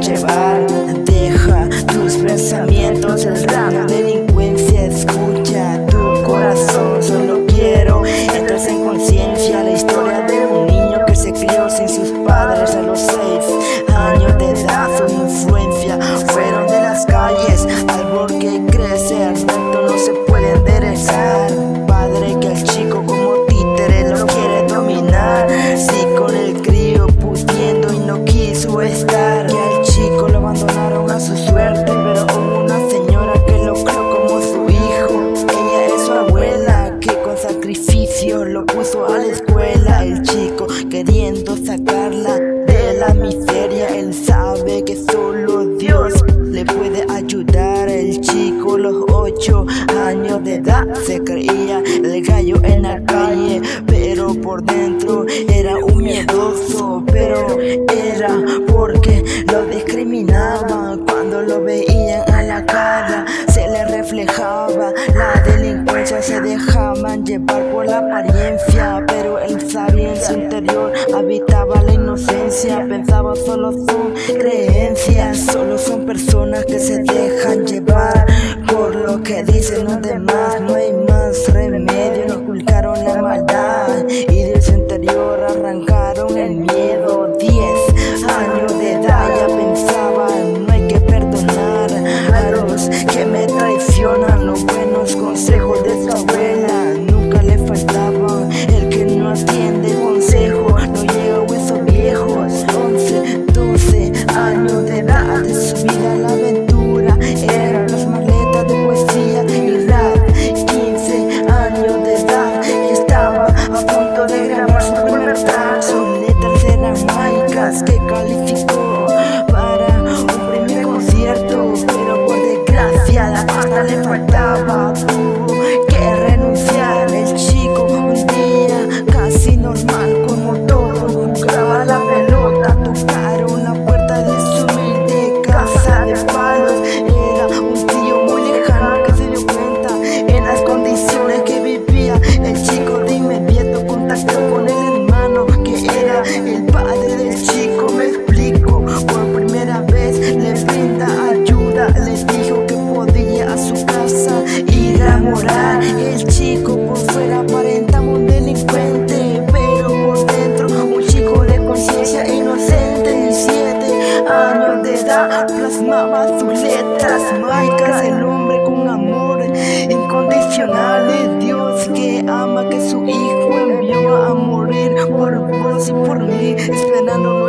llevar. Lo puso a la escuela el chico queriendo sacarla de la miseria. Él sabe que solo Dios le puede ayudar. El chico, los ocho años de edad, se creía el gallo en la calle, pero por dentro era un miedoso. Pero era porque lo discriminaban cuando lo veían a la cara, se le reflejaba la delincuencia, se llevar por la apariencia, pero él sabía en su interior habitaba la inocencia. Pensaba solo sus creencias, solo son personas que se dejan llevar por lo que dicen los demás. No hay más remedio, no ocultaron la maldad y de su interior arrancaron el miedo. 10 para un primer concierto, pero por desgracia la pasta le faltaba, tuvo que renunciar el chico un día casi normal como todo, jugaba la pelota, tocaron la puerta de su humilde casa de palos, era un tío muy lejano que se dio cuenta en las condiciones que vivía, el chico de inmediato contactó mágicas, el hombre con amor incondicional de Dios que ama que su hijo envió a morir por vos y por mí, esperando